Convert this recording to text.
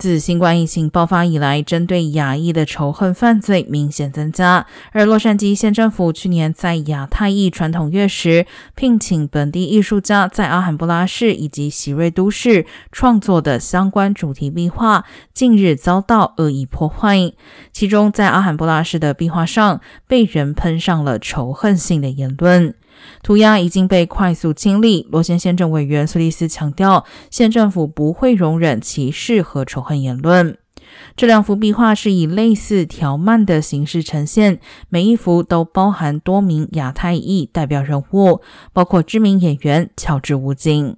自新冠疫情爆发以来，针对亚裔的仇恨犯罪明显增加。而洛杉矶县政府去年在亚太裔传统月时，聘请本地艺术家在阿罕布拉市以及喜瑞都市创作的相关主题壁画，近日遭到恶意破坏。其中，在阿罕布拉市的壁画上，被人喷上了仇恨性的言论。涂鸦已经被快速清理。罗先县政委员苏利斯强调，县政府不会容忍歧视和仇恨言论。这两幅壁画是以类似条漫的形式呈现，每一幅都包含多名亚太裔代表人物，包括知名演员乔治·吴京。